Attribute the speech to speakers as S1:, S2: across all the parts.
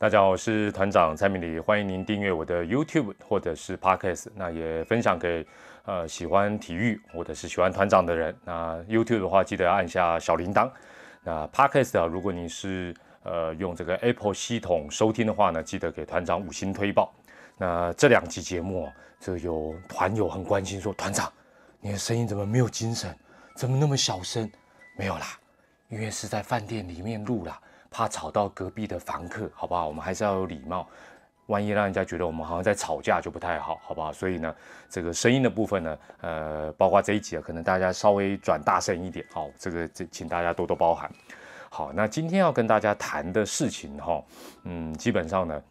S1: 大家好，我是团长蔡明礼，欢迎您订阅我的 YouTube 或者是 Podcast，那也分享给呃喜欢体育或者是喜欢团长的人。那 YouTube 的话，记得按下小铃铛。那 Podcast 啊，如果你是呃用这个 Apple 系统收听的话呢，记得给团长五星推报。那这两集节目，这有团友很关心说，团长你的声音怎么没有精神，怎么那么小声？没有啦，因为是在饭店里面录啦。怕吵到隔壁的房客，好不好？我们还是要有礼貌，万一让人家觉得我们好像在吵架就不太好，好不好？所以呢，这个声音的部分呢，呃，包括这一集啊，可能大家稍微转大声一点，好，这个这请大家多多包涵。好，那今天要跟大家谈的事情哈，嗯，基本上呢，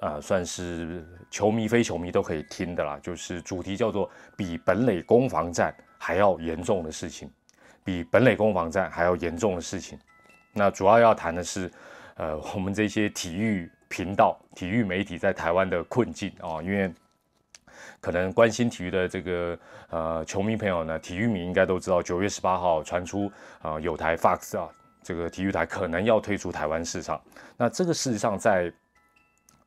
S1: 呃，算是球迷非球迷都可以听的啦，就是主题叫做比本垒攻防战还要严重的事情，比本垒攻防战还要严重的事情。那主要要谈的是，呃，我们这些体育频道、体育媒体在台湾的困境啊，因为可能关心体育的这个呃球迷朋友呢，体育迷应该都知道，九月十八号传出啊，有台 Fox 啊，这个体育台可能要退出台湾市场。那这个事实上在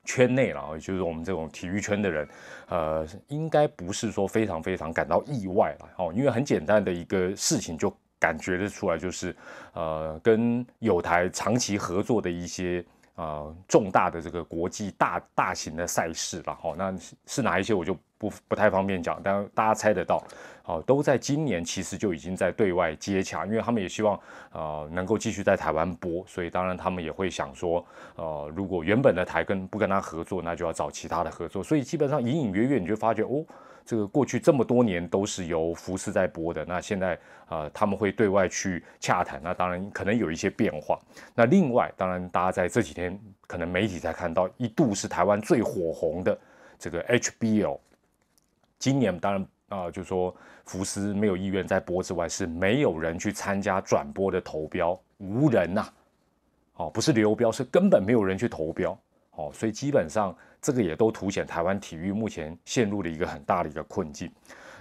S1: 圈内了，也就是我们这种体育圈的人，呃，应该不是说非常非常感到意外了哦，因为很简单的一个事情就。感觉得出来，就是，呃，跟有台长期合作的一些呃重大的这个国际大大型的赛事了哈，那是哪一些我就不不太方便讲，但大家猜得到，哦，都在今年其实就已经在对外接洽，因为他们也希望呃能够继续在台湾播，所以当然他们也会想说，呃，如果原本的台跟不跟他合作，那就要找其他的合作，所以基本上隐隐约约你就发觉哦。这个过去这么多年都是由福斯在播的，那现在啊他们会对外去洽谈，那当然可能有一些变化。那另外，当然大家在这几天可能媒体才看到，一度是台湾最火红的这个 HBO，今年当然啊就说福斯没有意愿在播之外，是没有人去参加转播的投标，无人呐，哦不是流标，是根本没有人去投标，哦所以基本上。这个也都凸显台湾体育目前陷入了一个很大的一个困境。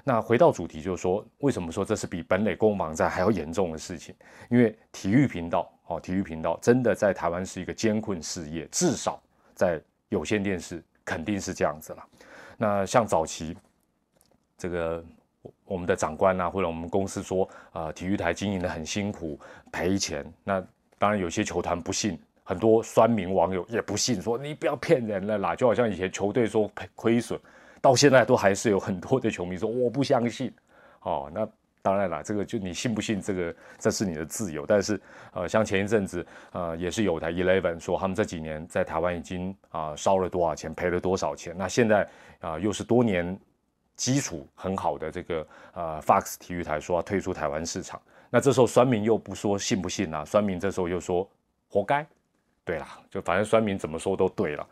S1: 那回到主题，就是说，为什么说这是比本垒攻防战还要严重的事情？因为体育频道，哦，体育频道真的在台湾是一个艰困事业，至少在有线电视肯定是这样子了。那像早期这个我们的长官啊，或者我们公司说，啊，体育台经营的很辛苦，赔钱。那当然有些球团不信。很多酸民网友也不信，说你不要骗人了啦，就好像以前球队说亏损，到现在都还是有很多的球迷说我不相信。哦，那当然了，这个就你信不信，这个这是你的自由。但是，呃，像前一阵子，呃，也是有台 Eleven 说他们这几年在台湾已经啊烧了多少钱，赔了多少钱。那现在啊又是多年基础很好的这个呃 Fox 体育台说要退出台湾市场，那这时候酸民又不说信不信啊？酸民这时候又说活该。对啦，就反正酸民怎么说都对了。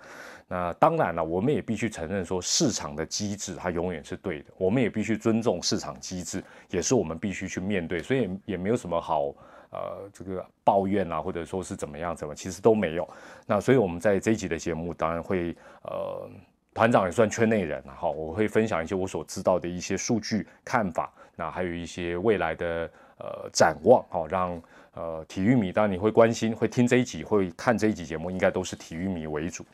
S1: 那当然了，我们也必须承认说市场的机制它永远是对的，我们也必须尊重市场机制，也是我们必须去面对。所以也没有什么好呃这个抱怨啊，或者说是怎么样怎么，其实都没有。那所以我们在这一集的节目，当然会呃团长也算圈内人哈，我会分享一些我所知道的一些数据看法，那还有一些未来的呃展望哈，让。呃，体育迷当然你会关心，会听这一集，会看这一集节目，应该都是体育迷为主。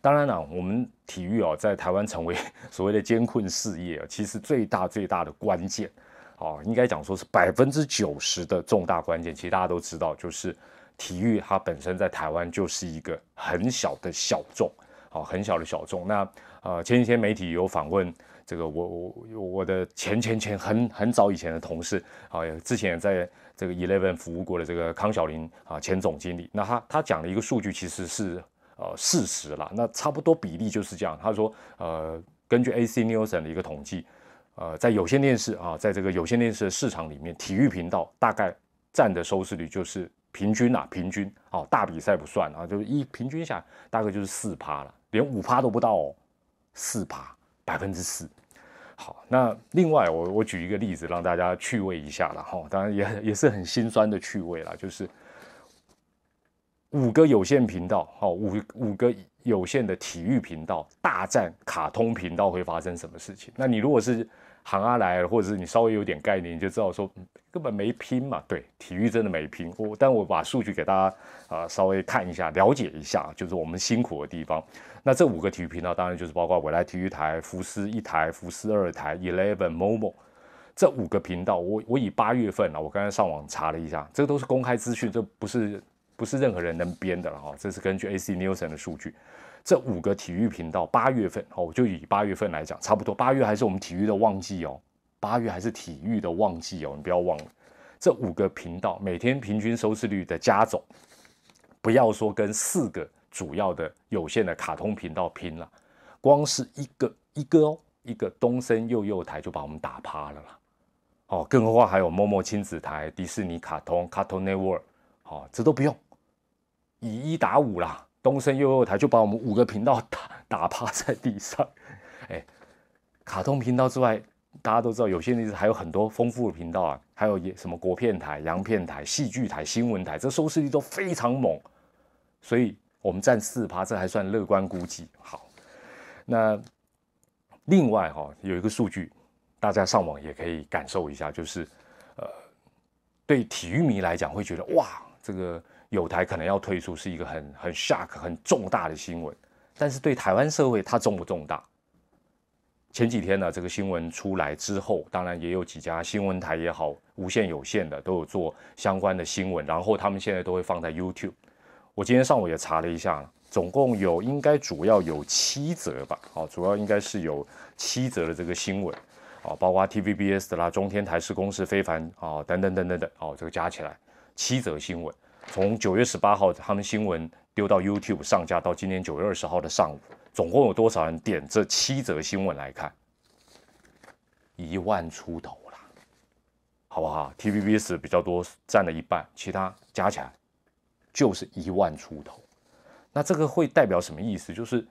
S1: 当然了，我们体育哦，在台湾成为所谓的艰困事业，其实最大最大的关键，哦，应该讲说是百分之九十的重大关键。其实大家都知道，就是体育它本身在台湾就是一个很小的小众，哦，很小的小众。那呃，前几天媒体有访问这个我我我的前前前很很早以前的同事，啊，之前也在。这个 Eleven 服务过的这个康小林啊，前总经理，那他他讲的一个数据其实是呃事实了，那差不多比例就是这样。他说，呃，根据 AC Nielsen 的一个统计，呃，在有线电视啊，在这个有线电视的市场里面，体育频道大概占的收视率就是平均啊，平均哦，大比赛不算啊，就是一平均下大概就是四趴了，连五趴都不到哦，四趴，百分之四。好，那另外我我举一个例子让大家趣味一下了哈，当然也也是很心酸的趣味啦，就是五个有线频道，好五五个有线的体育频道大战卡通频道会发生什么事情？那你如果是行啊来，或者是你稍微有点概念，你就知道说根本没拼嘛。对，体育真的没拼。我但我把数据给大家啊稍微看一下，了解一下，就是我们辛苦的地方。那这五个体育频道当然就是包括未来体育台、福斯一台、福斯二台、Eleven、Momo 这五个频道。我我以八月份啊，我刚才上网查了一下，这个都是公开资讯，这不是不是任何人能编的了哈。这是根据 AC Nielsen 的数据。这五个体育频道，八月份哦，我就以八月份来讲，差不多八月还是我们体育的旺季哦，八月还是体育的旺季哦，你不要忘了，这五个频道每天平均收视率的加总，不要说跟四个主要的有线的卡通频道拼了，光是一个一个哦，一个东森幼幼台就把我们打趴了啦，哦，更何况还有某某亲子台、迪士尼卡通、Cartoon Network，哦，这都不用，以一打五啦。东森幼幼台就把我们五个频道打打趴在地上，哎，卡通频道之外，大家都知道有些电视还有很多丰富的频道啊，还有什么国片台、洋片台、戏剧台、新闻台，这收视率都非常猛，所以我们占四趴，这还算乐观估计。好，那另外哈有一个数据，大家上网也可以感受一下，就是呃，对体育迷来讲会觉得哇，这个。有台可能要退出，是一个很很 shock 很重大的新闻，但是对台湾社会它重不重大？前几天呢，这个新闻出来之后，当然也有几家新闻台也好，无线有线的都有做相关的新闻，然后他们现在都会放在 YouTube。我今天上午也查了一下，总共有应该主要有七则吧，好，主要应该是有七则的这个新闻，啊，包括 TVBS 的啦、中天台视、公视非凡啊等等等等等，哦，这个加起来七则新闻。从九月十八号他们新闻丢到 YouTube 上架到今天九月二十号的上午，总共有多少人点这七则新闻来看？一万出头啦，好不好？TVBS 比较多，占了一半，其他加起来就是一万出头。那这个会代表什么意思？就是，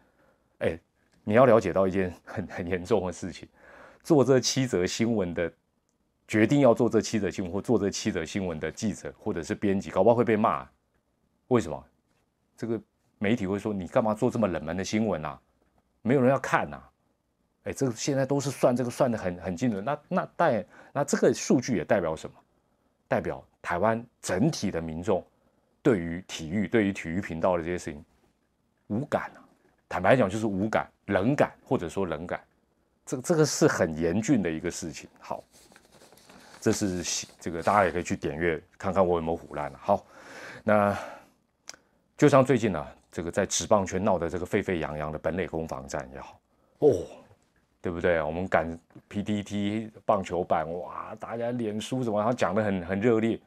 S1: 哎，你要了解到一件很很严重的事情，做这七则新闻的。决定要做这七则新闻或做这七则新闻的记者或者是编辑，搞不好会被骂。为什么？这个媒体会说你干嘛做这么冷门的新闻啊？没有人要看呐。哎，这个现在都是算这个算的很很精准。那那代那这个数据也代表什么？代表台湾整体的民众对于体育、对于体育频道的这些事情无感啊。坦白讲，就是无感、冷感，或者说冷感。这个这个是很严峻的一个事情。好。这是这个，大家也可以去点阅看看我有没有胡乱了。好，那就像最近呢，这个在职棒圈闹得这个沸沸扬扬的本垒攻防战也好，哦，对不对？我们赶 PDT 棒球版，哇，大家脸书什么，然后讲的很很热烈。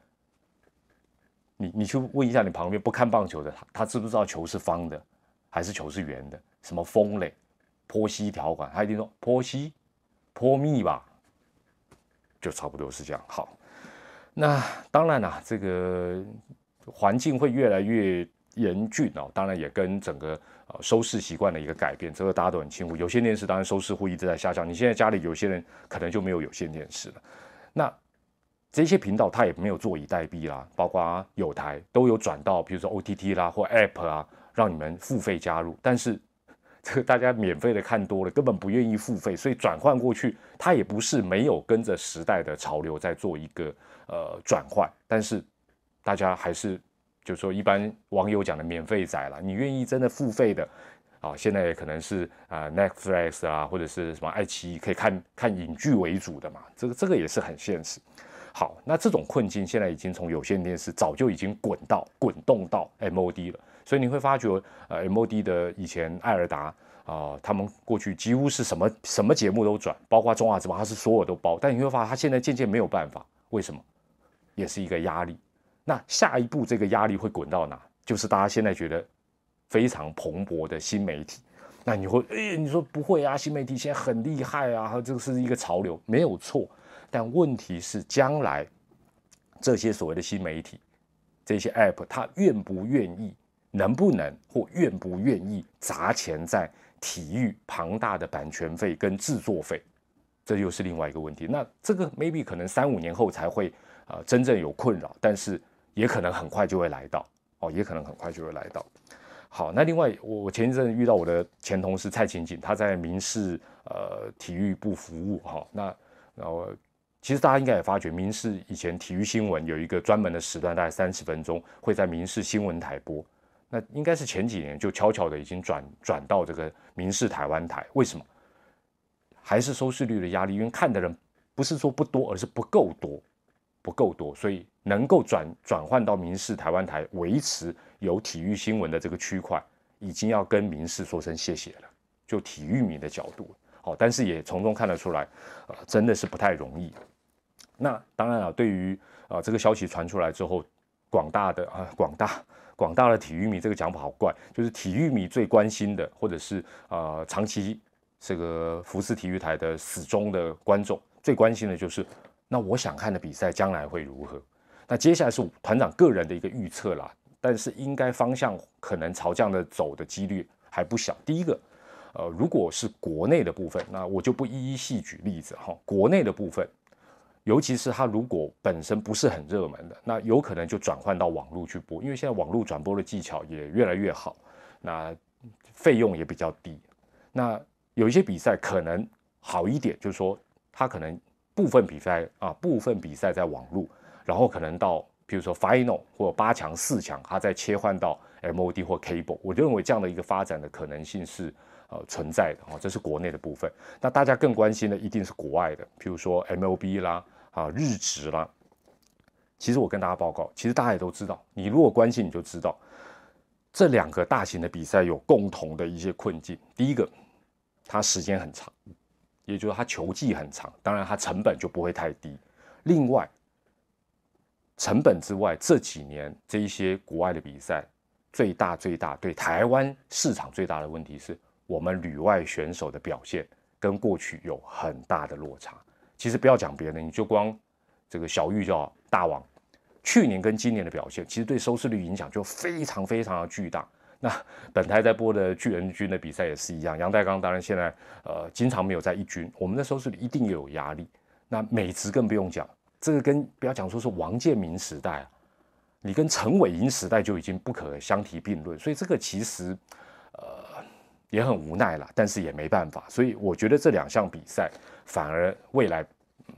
S1: 你你去问一下你旁边不看棒球的他，他知不知道球是方的还是球是圆的？什么风垒、坡西条款，他一定说坡西、坡密吧。就差不多是这样。好，那当然啦，这个环境会越来越严峻哦。当然也跟整个呃收视习惯的一个改变，这个大家都很清楚。有线电视当然收视会一直在下降。你现在家里有些人可能就没有有线电视了。那这些频道它也没有坐以待毙啦，包括啊有台都有转到，比如说 OTT 啦或 App 啊，让你们付费加入。但是这个 大家免费的看多了，根本不愿意付费，所以转换过去，它也不是没有跟着时代的潮流在做一个呃转换，但是大家还是就是说一般网友讲的免费仔了，你愿意真的付费的啊？现在也可能是啊 Netflix 啊或者是什么爱奇艺可以看看影剧为主的嘛，这个这个也是很现实。好，那这种困境现在已经从有线电视早就已经滚到滚动到 MOD 了。所以你会发觉，呃，MOD 的以前艾尔达啊，他们过去几乎是什么什么节目都转，包括中华之邦，他是所有都包。但你会发现，他现在渐渐没有办法，为什么？也是一个压力。那下一步这个压力会滚到哪？就是大家现在觉得非常蓬勃的新媒体。那你会，哎，你说不会啊？新媒体现在很厉害啊，这个是一个潮流，没有错。但问题是，将来这些所谓的新媒体，这些 App，它愿不愿意？能不能或愿不愿意砸钱在体育庞大的版权费跟制作费，这又是另外一个问题。那这个 maybe 可能三五年后才会呃真正有困扰，但是也可能很快就会来到哦，也可能很快就会来到。好，那另外我我前一阵遇到我的前同事蔡琴锦，他在民事呃体育部服务哈，那然后其实大家应该也发觉，民事以前体育新闻有一个专门的时段，大概三十分钟会在民事新闻台播。那应该是前几年就悄悄的已经转转到这个民视台湾台。为什么？还是收视率的压力，因为看的人不是说不多，而是不够多，不够多，所以能够转转换到民视台湾台维持有体育新闻的这个区块，已经要跟民视说声谢谢了。就体育迷的角度，好，但是也从中看得出来，呃，真的是不太容易。那当然了，对于啊这个消息传出来之后，广大的啊广大广大的体育迷，这个讲法好怪，就是体育迷最关心的，或者是啊长期。这个福斯体育台的死忠的观众最关心的就是，那我想看的比赛将来会如何？那接下来是团长个人的一个预测啦，但是应该方向可能朝这样的走的几率还不小。第一个，呃，如果是国内的部分，那我就不一一细举例子哈。国内的部分，尤其是它如果本身不是很热门的，那有可能就转换到网络去播，因为现在网络转播的技巧也越来越好，那费用也比较低，那。有一些比赛可能好一点，就是说他可能部分比赛啊，部分比赛在网络，然后可能到比如说 final 或八强、四强，他再切换到 MOD 或 cable。我认为这样的一个发展的可能性是呃存在的哦，这是国内的部分。那大家更关心的一定是国外的，譬如说 MLB 啦啊日职啦。其实我跟大家报告，其实大家也都知道，你如果关心你就知道，这两个大型的比赛有共同的一些困境。第一个。它时间很长，也就是它球季很长，当然它成本就不会太低。另外，成本之外，这几年这一些国外的比赛，最大最大对台湾市场最大的问题是我们旅外选手的表现跟过去有很大的落差。其实不要讲别的，你就光这个小玉叫大王，去年跟今年的表现，其实对收视率影响就非常非常的巨大。那本台在播的巨人军的比赛也是一样，杨代刚当然现在呃经常没有在一军，我们的收视率一定有压力。那美职更不用讲，这个跟不要讲说是王建民时代啊，你跟陈伟英时代就已经不可相提并论，所以这个其实呃也很无奈了，但是也没办法。所以我觉得这两项比赛反而未来，嗯，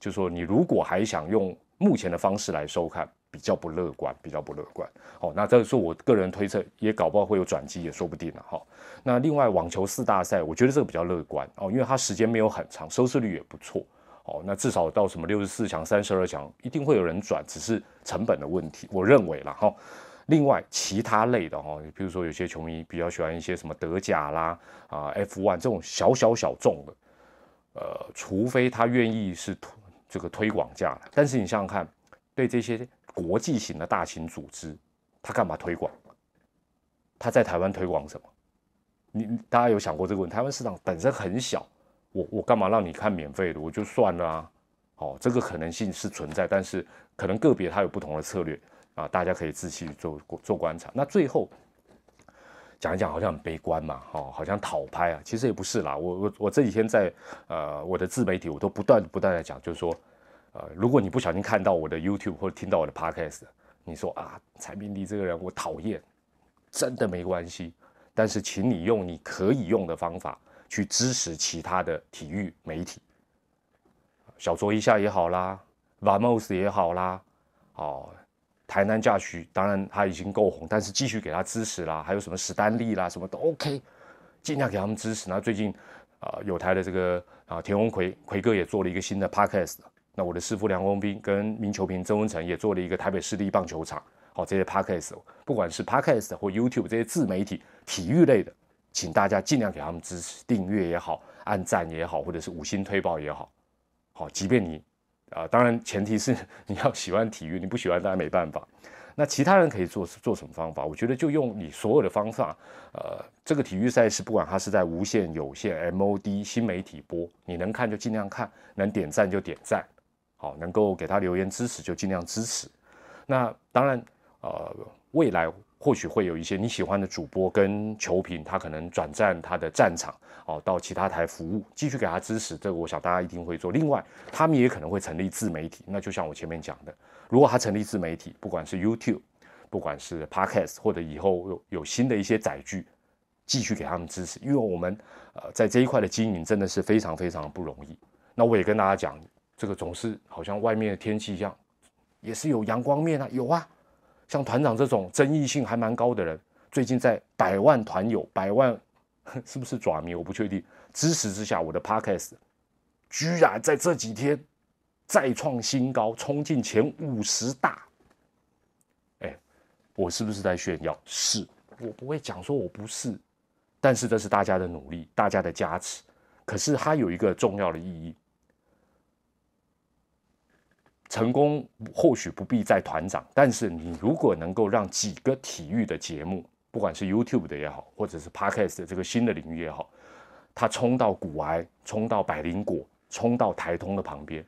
S1: 就说你如果还想用目前的方式来收看。比较不乐观，比较不乐观。哦，那这是我个人推测，也搞不好会有转机，也说不定了。哈，那另外网球四大赛，我觉得这个比较乐观哦，因为它时间没有很长，收视率也不错。哦，那至少到什么六十四强、三十二强，一定会有人转，只是成本的问题。我认为了哈。另外其他类的哈，比如说有些球迷比较喜欢一些什么德甲啦啊 F one 这种小小小众的，呃，除非他愿意是推这个推广价但是你想想看，对这些。国际型的大型组织，他干嘛推广？他在台湾推广什么？你大家有想过这个问题？台湾市场本身很小，我我干嘛让你看免费的？我就算了啊。哦，这个可能性是存在，但是可能个别他有不同的策略啊，大家可以仔细做做观察。那最后讲一讲，好像很悲观嘛，哦，好像讨拍啊，其实也不是啦。我我我这几天在呃我的自媒体，我都不断不断的讲，就是说。呃，如果你不小心看到我的 YouTube 或者听到我的 Podcast，你说啊，蔡明迪这个人我讨厌，真的没关系。但是，请你用你可以用的方法去支持其他的体育媒体，小酌一下也好啦，Vamos 也好啦，哦，台南驾徐当然他已经够红，但是继续给他支持啦，还有什么史丹利啦，什么都 OK，尽量给他们支持。那最近啊，有台的这个啊田宏奎奎哥也做了一个新的 Podcast。那我的师傅梁宏斌跟民球评曾文成也做了一个台北市立棒球场，好这些 podcast，不管是 podcast 或 YouTube 这些自媒体体育类的，请大家尽量给他们支持，订阅也好，按赞也好，或者是五星推报也好，好，即便你，啊，当然前提是 你要喜欢体育，你不喜欢当然没办法。那其他人可以做做什么方法？我觉得就用你所有的方法，呃，这个体育赛事不管它是在无线、有线、MOD 新媒体播，你能看就尽量看，能点赞就点赞。好，能够给他留言支持就尽量支持。那当然，呃，未来或许会有一些你喜欢的主播跟球评，他可能转战他的战场，哦，到其他台服务，继续给他支持。这个我想大家一定会做。另外，他们也可能会成立自媒体。那就像我前面讲的，如果他成立自媒体，不管是 YouTube，不管是 Podcast，或者以后有有新的一些载具，继续给他们支持。因为我们呃在这一块的经营真的是非常非常不容易。那我也跟大家讲，这个总是好像外面的天气一样，也是有阳光面啊，有啊。像团长这种争议性还蛮高的人，最近在百万团友、百万是不是爪迷我不确定支持之下，我的 podcast 居然在这几天再创新高，冲进前五十大。哎，我是不是在炫耀？是，我不会讲说我不是，但是这是大家的努力，大家的加持。可是它有一个重要的意义。成功或许不必在团长，但是你如果能够让几个体育的节目，不管是 YouTube 的也好，或者是 Podcast 的这个新的领域也好，它冲到古癌，冲到百灵果，冲到台通的旁边，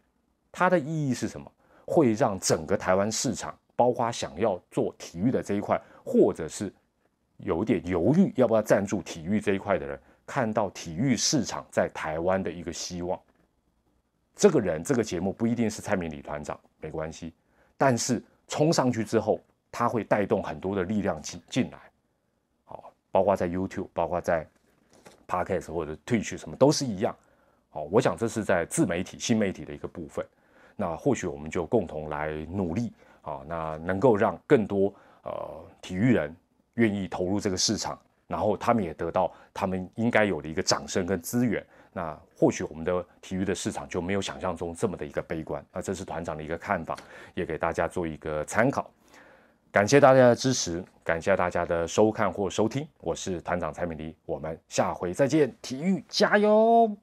S1: 它的意义是什么？会让整个台湾市场，包括想要做体育的这一块，或者是有点犹豫要不要赞助体育这一块的人，看到体育市场在台湾的一个希望。这个人，这个节目不一定是蔡明理团长，没关系。但是冲上去之后，他会带动很多的力量进进来，好，包括在 YouTube，包括在 Podcast 或者 Twitch 什么都是一样。好，我想这是在自媒体、新媒体的一个部分。那或许我们就共同来努力，好，那能够让更多呃体育人愿意投入这个市场，然后他们也得到他们应该有的一个掌声跟资源。那或许我们的体育的市场就没有想象中这么的一个悲观，那这是团长的一个看法，也给大家做一个参考。感谢大家的支持，感谢大家的收看或收听，我是团长蔡美丽，我们下回再见，体育加油！